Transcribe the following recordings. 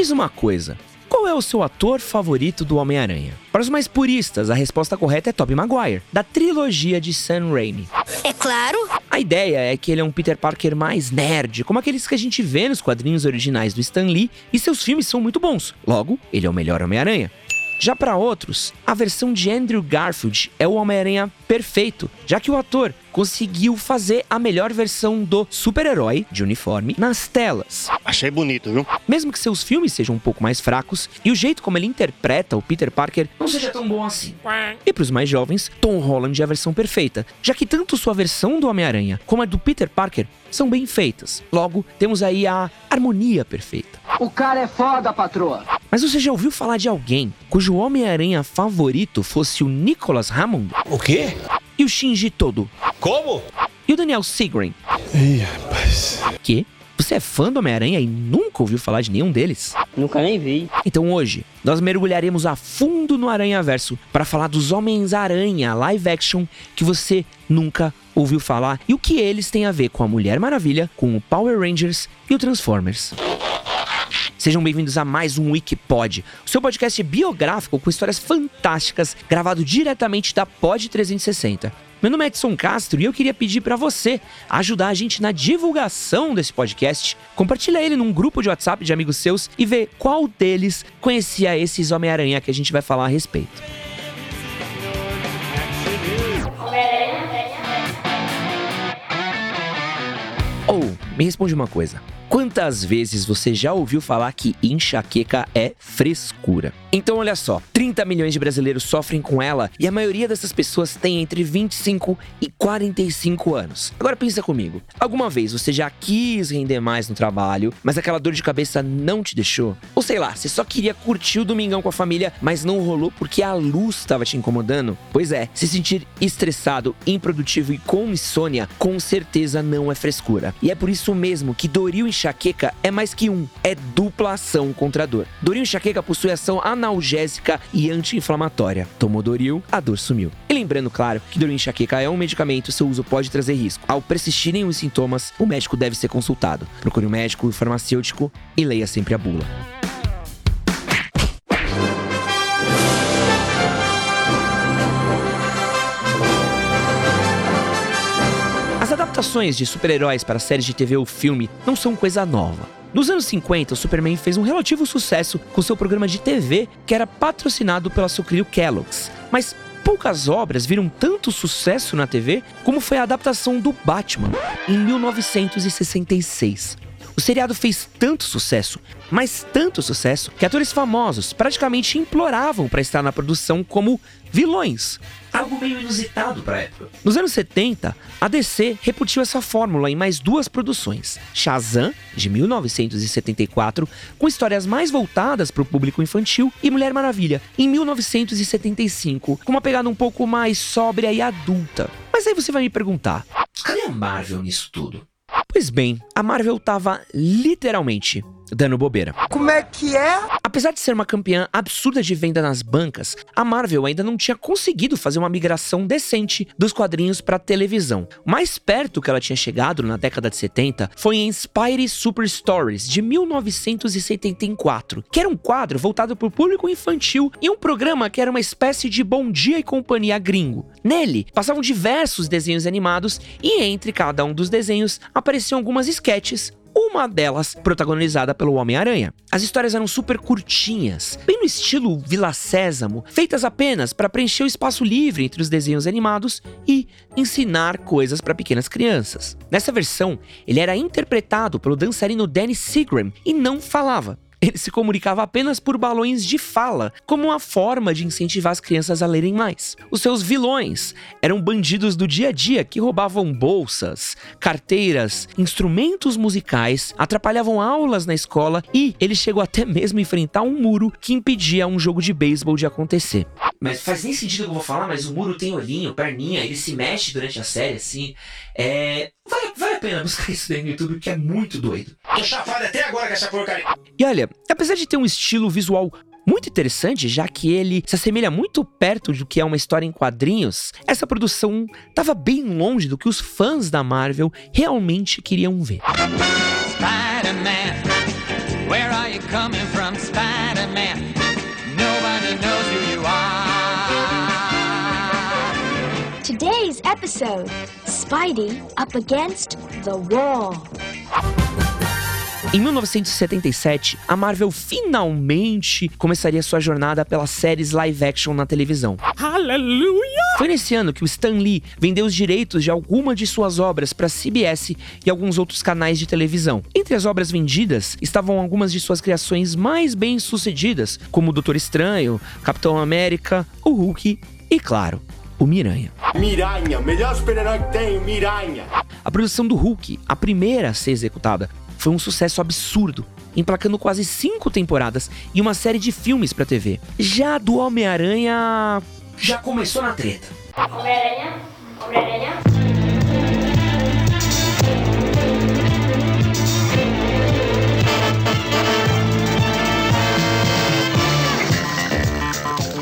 diz uma coisa: qual é o seu ator favorito do Homem-Aranha? Para os mais puristas, a resposta correta é Tobey Maguire, da trilogia de Sam Raimi. É claro. A ideia é que ele é um Peter Parker mais nerd, como aqueles que a gente vê nos quadrinhos originais do Stan Lee, e seus filmes são muito bons. Logo, ele é o melhor Homem-Aranha. Já para outros, a versão de Andrew Garfield é o Homem-Aranha perfeito, já que o ator conseguiu fazer a melhor versão do super-herói de uniforme nas telas. Achei bonito, viu? Mesmo que seus filmes sejam um pouco mais fracos e o jeito como ele interpreta o Peter Parker não seja tão bom assim. E para os mais jovens, Tom Holland é a versão perfeita, já que tanto sua versão do Homem-Aranha como a do Peter Parker são bem feitas. Logo, temos aí a harmonia perfeita. O cara é foda, patroa. Mas você já ouviu falar de alguém cujo Homem-Aranha favorito fosse o Nicholas Hammond? O quê? E o Shinji Todo? Como? E o Daniel Sigrin? Ih, rapaz. Que? Você é fã do Homem-Aranha e nunca ouviu falar de nenhum deles? Nunca nem vi. Então hoje, nós mergulharemos a fundo no Aranha-Verso para falar dos Homens-Aranha live action que você nunca ouviu falar e o que eles têm a ver com a Mulher Maravilha, com o Power Rangers e o Transformers. Sejam bem-vindos a mais um Wikipod, o seu podcast biográfico com histórias fantásticas, gravado diretamente da Pod 360. Meu nome é Edson Castro e eu queria pedir para você ajudar a gente na divulgação desse podcast. Compartilha ele num grupo de WhatsApp de amigos seus e vê qual deles conhecia esses Homem-Aranha que a gente vai falar a respeito. Ou, me responde uma coisa. Quantas vezes você já ouviu falar que enxaqueca é frescura? Então olha só, 30 milhões de brasileiros sofrem com ela e a maioria dessas pessoas tem entre 25 e 45 anos. Agora pensa comigo, alguma vez você já quis render mais no trabalho, mas aquela dor de cabeça não te deixou? Ou sei lá, você só queria curtir o domingão com a família, mas não rolou porque a luz estava te incomodando? Pois é, se sentir estressado, improdutivo e com insônia, com certeza não é frescura. E é por isso mesmo que Doril enxaqueca é mais que um, é dupla ação contra a dor. Doril enxaqueca possui ação analgésica e anti-inflamatória. Tomou Doril, a dor sumiu. E lembrando, claro, que Doril enxaqueca é um medicamento, seu uso pode trazer risco. Ao persistirem os sintomas, o médico deve ser consultado. Procure um médico, um farmacêutico e leia sempre a bula. Adaptações de super-heróis para séries de TV ou filme não são coisa nova. Nos anos 50, o Superman fez um relativo sucesso com seu programa de TV que era patrocinado pela sucrilho Kellogg's. Mas poucas obras viram tanto sucesso na TV como foi a adaptação do Batman em 1966. O seriado fez tanto sucesso, mas tanto sucesso, que atores famosos praticamente imploravam para estar na produção como vilões. Algo meio inusitado para época. Nos anos 70, a DC repetiu essa fórmula em mais duas produções: Shazam, de 1974, com histórias mais voltadas para o público infantil, e Mulher Maravilha, em 1975, com uma pegada um pouco mais sóbria e adulta. Mas aí você vai me perguntar: cadê a Marvel nisso tudo? Pois bem, a Marvel tava literalmente dando bobeira. Como é que é? Apesar de ser uma campeã absurda de venda nas bancas, a Marvel ainda não tinha conseguido fazer uma migração decente dos quadrinhos para televisão. Mais perto que ela tinha chegado na década de 70 foi em Spidey Super Stories de 1974, que era um quadro voltado para o público infantil e um programa que era uma espécie de Bom Dia e Companhia gringo. Nele passavam diversos desenhos animados e entre cada um dos desenhos apareciam algumas sketches uma delas protagonizada pelo Homem-Aranha. As histórias eram super curtinhas, bem no estilo Vila Sésamo, feitas apenas para preencher o espaço livre entre os desenhos animados e ensinar coisas para pequenas crianças. Nessa versão, ele era interpretado pelo dançarino Danny Seagram e não falava. Ele se comunicava apenas por balões de fala, como uma forma de incentivar as crianças a lerem mais. Os seus vilões eram bandidos do dia a dia que roubavam bolsas, carteiras, instrumentos musicais, atrapalhavam aulas na escola e ele chegou até mesmo a enfrentar um muro que impedia um jogo de beisebol de acontecer. Mas faz nem sentido o que eu vou falar, mas o muro tem olhinho, perninha, ele se mexe durante a série, assim. É. Vale a pena buscar isso daí no YouTube, que é muito doido. Tô chapado até agora com essa porcaria. E olha, apesar de ter um estilo visual muito interessante, já que ele se assemelha muito perto do que é uma história em quadrinhos, essa produção estava bem longe do que os fãs da Marvel realmente queriam ver. Spider-Man, where are you coming from, Spider-Man. Nobody knows who you are. Today's episode Spidey up against the wall. Em 1977, a Marvel finalmente começaria sua jornada pelas séries live action na televisão. Aleluia! Foi nesse ano que o Stan Lee vendeu os direitos de alguma de suas obras para CBS e alguns outros canais de televisão. Entre as obras vendidas estavam algumas de suas criações mais bem-sucedidas, como o Doutor Estranho, Capitão América, o Hulk e, claro, o Miranha. Miranha, melhor super-herói que tem, Miranha. A produção do Hulk, a primeira a ser executada, foi um sucesso absurdo, emplacando quase cinco temporadas e uma série de filmes para TV. Já do Homem-Aranha. Já começou na treta. Homem-Aranha? Homem-Aranha?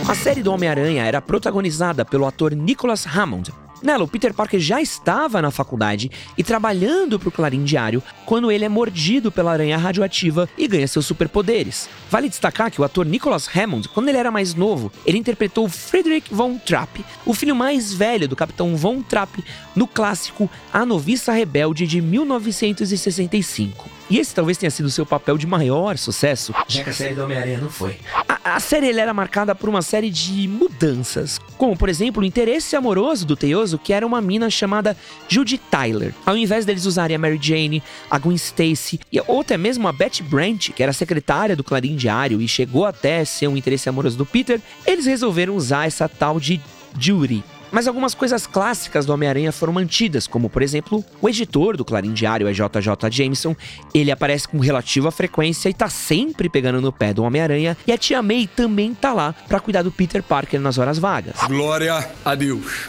A série do Homem-Aranha era protagonizada pelo ator Nicholas Hammond. Nela, o Peter Parker já estava na faculdade e trabalhando para o Clarim Diário quando ele é mordido pela aranha radioativa e ganha seus superpoderes. Vale destacar que o ator Nicholas Hammond, quando ele era mais novo, ele interpretou Frederick Von Trapp, o filho mais velho do Capitão Von Trapp, no clássico A Noviça Rebelde de 1965. E esse talvez tenha sido seu papel de maior sucesso, Já que a série do Homem-Aranha não foi. a, a série era marcada por uma série de mudanças, como por exemplo o interesse amoroso do Teioso, que era uma mina chamada Judy Tyler. Ao invés deles usarem a Mary Jane, a Gwen Stacy e ou até mesmo a Betty Brant, que era secretária do Clarim Diário e chegou até ser um interesse amoroso do Peter, eles resolveram usar essa tal de Judy. Mas algumas coisas clássicas do Homem-Aranha foram mantidas, como por exemplo, o editor do Clarim Diário é JJ Jameson. Ele aparece com relativa frequência e tá sempre pegando no pé do Homem-Aranha. E a tia May também tá lá pra cuidar do Peter Parker nas horas vagas. Glória a Deus.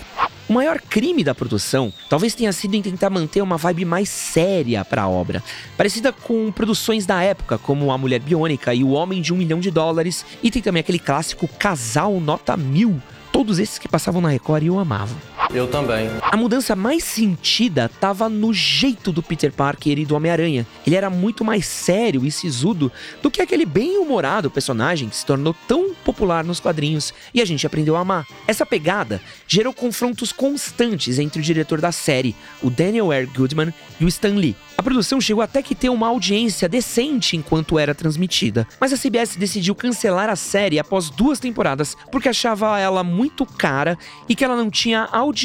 O maior crime da produção talvez tenha sido em tentar manter uma vibe mais séria para a obra, parecida com produções da época, como A Mulher Biônica e O Homem de um Milhão de Dólares, e tem também aquele clássico Casal Nota Mil. Todos esses que passavam na Record e eu amava. Eu também. A mudança mais sentida estava no jeito do Peter Parker e do Homem-Aranha. Ele era muito mais sério e sisudo do que aquele bem-humorado personagem que se tornou tão popular nos quadrinhos e a gente aprendeu a amar. Essa pegada gerou confrontos constantes entre o diretor da série, o Daniel R. Goodman, e o Stan Lee. A produção chegou até que ter uma audiência decente enquanto era transmitida, mas a CBS decidiu cancelar a série após duas temporadas porque achava ela muito cara e que ela não tinha audiência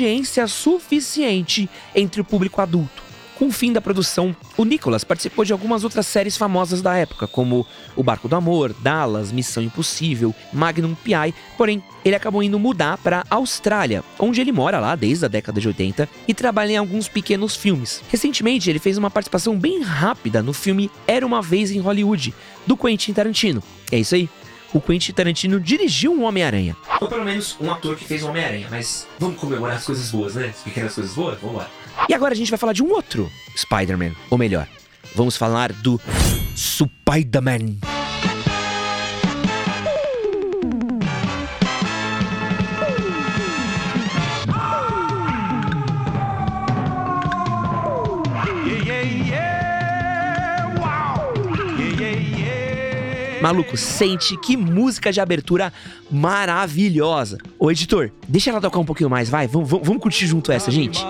suficiente entre o público adulto. Com o fim da produção, o Nicholas participou de algumas outras séries famosas da época, como O Barco do Amor, Dallas, Missão Impossível, Magnum P.I., porém, ele acabou indo mudar para Austrália, onde ele mora lá desde a década de 80 e trabalha em alguns pequenos filmes. Recentemente, ele fez uma participação bem rápida no filme Era Uma Vez em Hollywood, do Quentin Tarantino. É isso aí. O Quentin Tarantino dirigiu um Homem-Aranha. Ou pelo menos um ator que fez o Homem-Aranha, mas vamos comemorar as coisas boas, né? As pequenas coisas boas? Vamos lá. E agora a gente vai falar de um outro Spider-Man, ou melhor, vamos falar do Spider-Man. Maluco, sente que música de abertura maravilhosa. Ô, editor, deixa ela tocar um pouquinho mais, vai. Vamos vamo, vamo curtir junto essa, gente.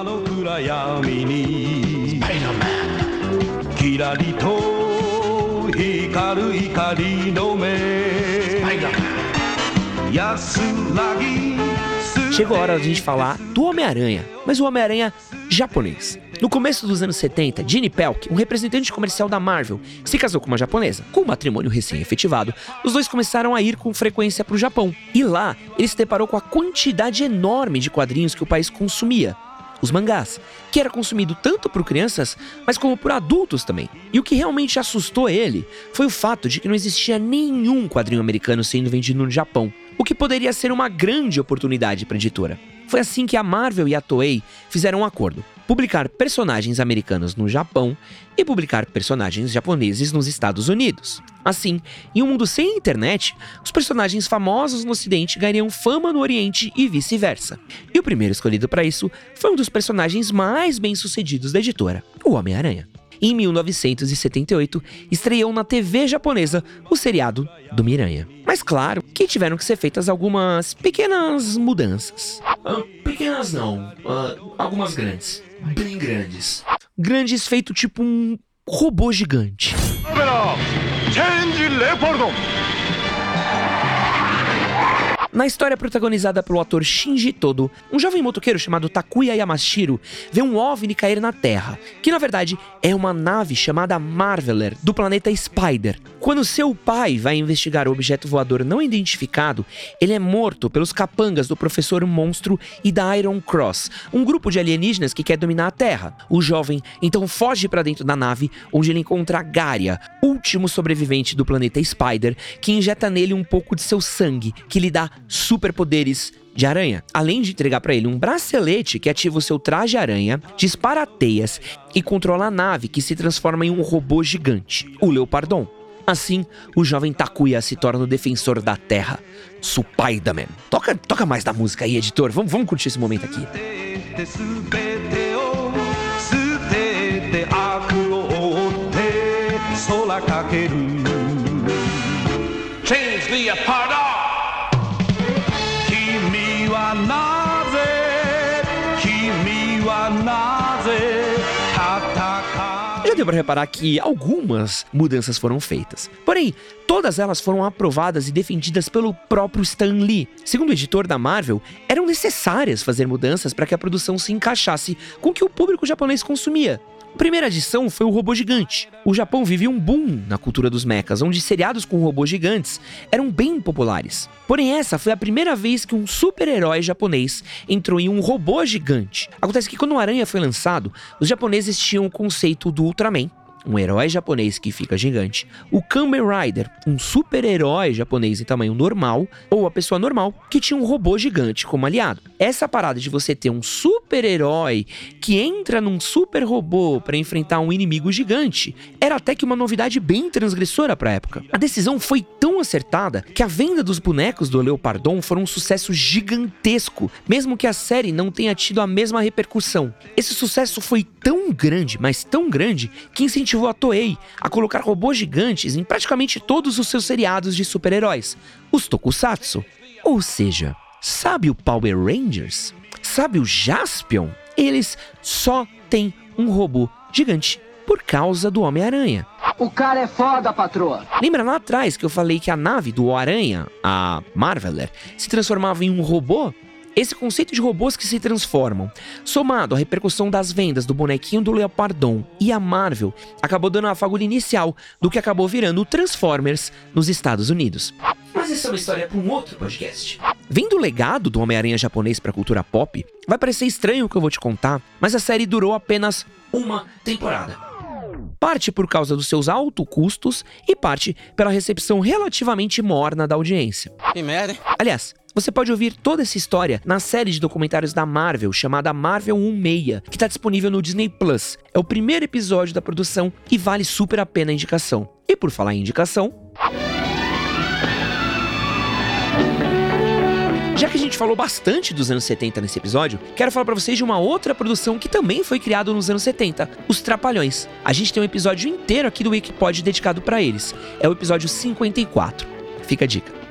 Chegou a hora de a gente falar do Homem-Aranha, mas o Homem-Aranha japonês. No começo dos anos 70, Gene Pelk, um representante comercial da Marvel, se casou com uma japonesa. Com o matrimônio recém-efetivado, os dois começaram a ir com frequência para o Japão. E lá, ele se deparou com a quantidade enorme de quadrinhos que o país consumia. Os mangás, que era consumido tanto por crianças, mas como por adultos também. E o que realmente assustou ele foi o fato de que não existia nenhum quadrinho americano sendo vendido no Japão, o que poderia ser uma grande oportunidade para a editora. Foi assim que a Marvel e a Toei fizeram um acordo: publicar personagens americanos no Japão e publicar personagens japoneses nos Estados Unidos. Assim, em um mundo sem internet, os personagens famosos no Ocidente ganhariam fama no Oriente e vice-versa. E o primeiro escolhido para isso foi um dos personagens mais bem-sucedidos da editora, o Homem-Aranha. E em 1978, estreou na TV japonesa o seriado do Miranha. Mas claro que tiveram que ser feitas algumas pequenas mudanças. Ah, pequenas não, ah, algumas grandes. Bem grandes. Grandes feito tipo um robô gigante. Na história protagonizada pelo ator Shinji Todo, um jovem motoqueiro chamado Takuya Yamashiro vê um OVNI cair na Terra, que na verdade é uma nave chamada Marveler, do planeta Spider. Quando seu pai vai investigar o objeto voador não identificado, ele é morto pelos capangas do Professor Monstro e da Iron Cross, um grupo de alienígenas que quer dominar a Terra. O jovem então foge para dentro da nave, onde ele encontra Garia, último sobrevivente do planeta Spider, que injeta nele um pouco de seu sangue, que lhe dá superpoderes de aranha, além de entregar para ele um bracelete que ativa o seu traje aranha, dispara teias e controla a nave que se transforma em um robô gigante, o Leopardon. Assim, o jovem Takuya se torna o defensor da Terra, Spider-Man. Toca, toca mais da música aí, editor. Vamos, vamos curtir esse momento aqui. て Já deu para reparar que algumas mudanças foram feitas. Porém, todas elas foram aprovadas e defendidas pelo próprio Stan Lee. Segundo o editor da Marvel, eram necessárias fazer mudanças para que a produção se encaixasse com o que o público japonês consumia. A primeira adição foi o robô gigante. O Japão vivia um boom na cultura dos mechas, onde seriados com robôs gigantes eram bem populares. Porém, essa foi a primeira vez que um super-herói japonês entrou em um robô gigante. Acontece que quando o Aranha foi lançado, os japoneses tinham o conceito do Ultraman, um herói japonês que fica gigante, o Kamen Rider, um super-herói japonês em tamanho normal, ou a pessoa normal que tinha um robô gigante como aliado. Essa parada de você ter um super-herói que entra num super robô para enfrentar um inimigo gigante era até que uma novidade bem transgressora para a época. A decisão foi tão acertada que a venda dos bonecos do Leopardon foram um sucesso gigantesco, mesmo que a série não tenha tido a mesma repercussão. Esse sucesso foi tão grande, mas tão grande, que incentivou a Toei a colocar robôs gigantes em praticamente todos os seus seriados de super-heróis, os Tokusatsu. Ou seja, sabe o Power Rangers? Sabe o Jaspion? Eles só têm um robô gigante por causa do Homem-Aranha. O cara é foda, patroa. Lembra lá atrás que eu falei que a nave do Aranha, a Marveler, se transformava em um robô? Esse conceito de robôs que se transformam, somado à repercussão das vendas do bonequinho do Leopardon e a Marvel, acabou dando a fagulha inicial do que acabou virando o Transformers nos Estados Unidos. Mas isso é uma história para um outro podcast. Vendo o legado do Homem-Aranha japonês para a cultura pop, vai parecer estranho o que eu vou te contar, mas a série durou apenas Uma temporada. parte por causa dos seus altos custos e parte pela recepção relativamente morna da audiência. Que merda? Aliás, você pode ouvir toda essa história na série de documentários da Marvel chamada Marvel 16, que está disponível no Disney Plus. É o primeiro episódio da produção e vale super a pena a indicação. E por falar em indicação. Já que a gente falou bastante dos anos 70 nesse episódio, quero falar pra vocês de uma outra produção que também foi criada nos anos 70, Os Trapalhões. A gente tem um episódio inteiro aqui do Wikipod dedicado pra eles. É o episódio 54. Fica a dica.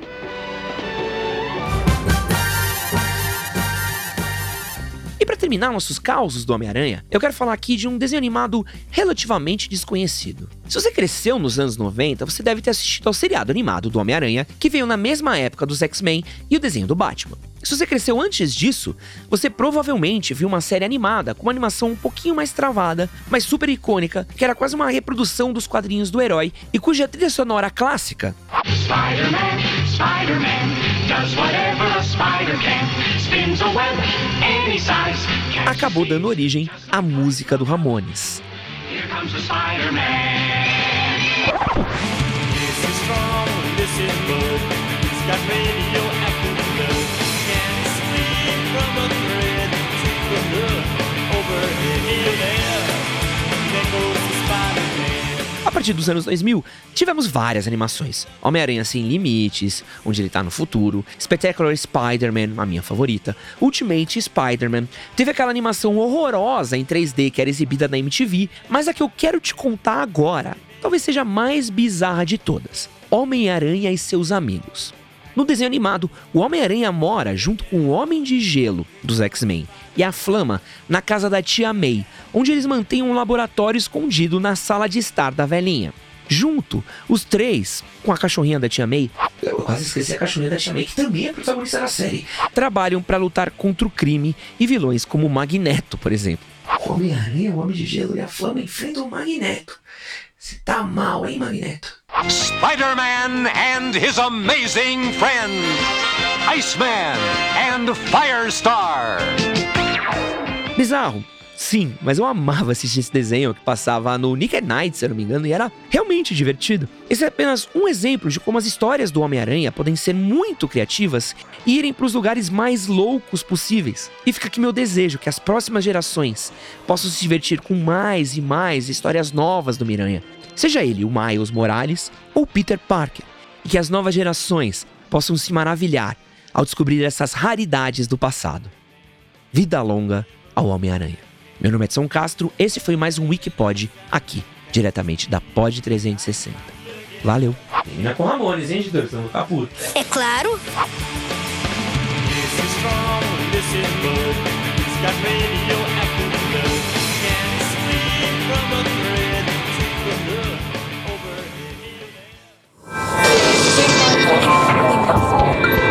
Terminar nossos causos do Homem-Aranha, eu quero falar aqui de um desenho animado relativamente desconhecido. Se você cresceu nos anos 90, você deve ter assistido ao seriado animado do Homem-Aranha, que veio na mesma época dos X-Men e o desenho do Batman. Se você cresceu antes disso, você provavelmente viu uma série animada com uma animação um pouquinho mais travada, mas super icônica, que era quase uma reprodução dos quadrinhos do herói e cuja trilha sonora clássica Spider-Man, Spider-Man, does whatever a spider can. Spins a web any size. Catches acabou dando origem à música do Ramones. Here comes the Spider-Man. This is strong, this is good. He's got radioactive partir dos anos 2000, tivemos várias animações. Homem-Aranha Sem Limites, onde ele tá no futuro, Spectacular Spider-Man, a minha favorita, Ultimate Spider-Man, teve aquela animação horrorosa em 3D que era exibida na MTV, mas a que eu quero te contar agora talvez seja a mais bizarra de todas. Homem-Aranha e seus amigos. No desenho animado, o Homem-Aranha mora junto com o Homem de Gelo dos X-Men e a Flama na casa da tia May, onde eles mantêm um laboratório escondido na sala de estar da velhinha. Junto, os três, com a cachorrinha da tia May, Eu quase esqueci a cachorrinha da Tia May, que também é protagonista da série. trabalham para lutar contra o crime e vilões como Magneto, por exemplo. O Homem-Aranha, o Homem de Gelo e a Flama enfrentam o Magneto. Você tá mal, hein, Magneto? Spider-Man and his amazing friends, Iceman and Firestar. Bizarro. Sim, mas eu amava assistir esse desenho que passava no Nick at Night, se eu não me engano, e era realmente divertido. Esse é apenas um exemplo de como as histórias do Homem-Aranha podem ser muito criativas e irem para os lugares mais loucos possíveis. E fica aqui meu desejo que as próximas gerações possam se divertir com mais e mais histórias novas do Miranha. Seja ele o Miles Morales ou Peter Parker. E que as novas gerações possam se maravilhar ao descobrir essas raridades do passado. Vida longa ao Homem-Aranha. Meu nome é Edson Castro, esse foi mais um Wikipod aqui, diretamente da Pod 360. Valeu! Termina com Ramones, hein, editor? Eu vou ficar puto. É claro. This is strong, this is good. He's got radioactive Wow.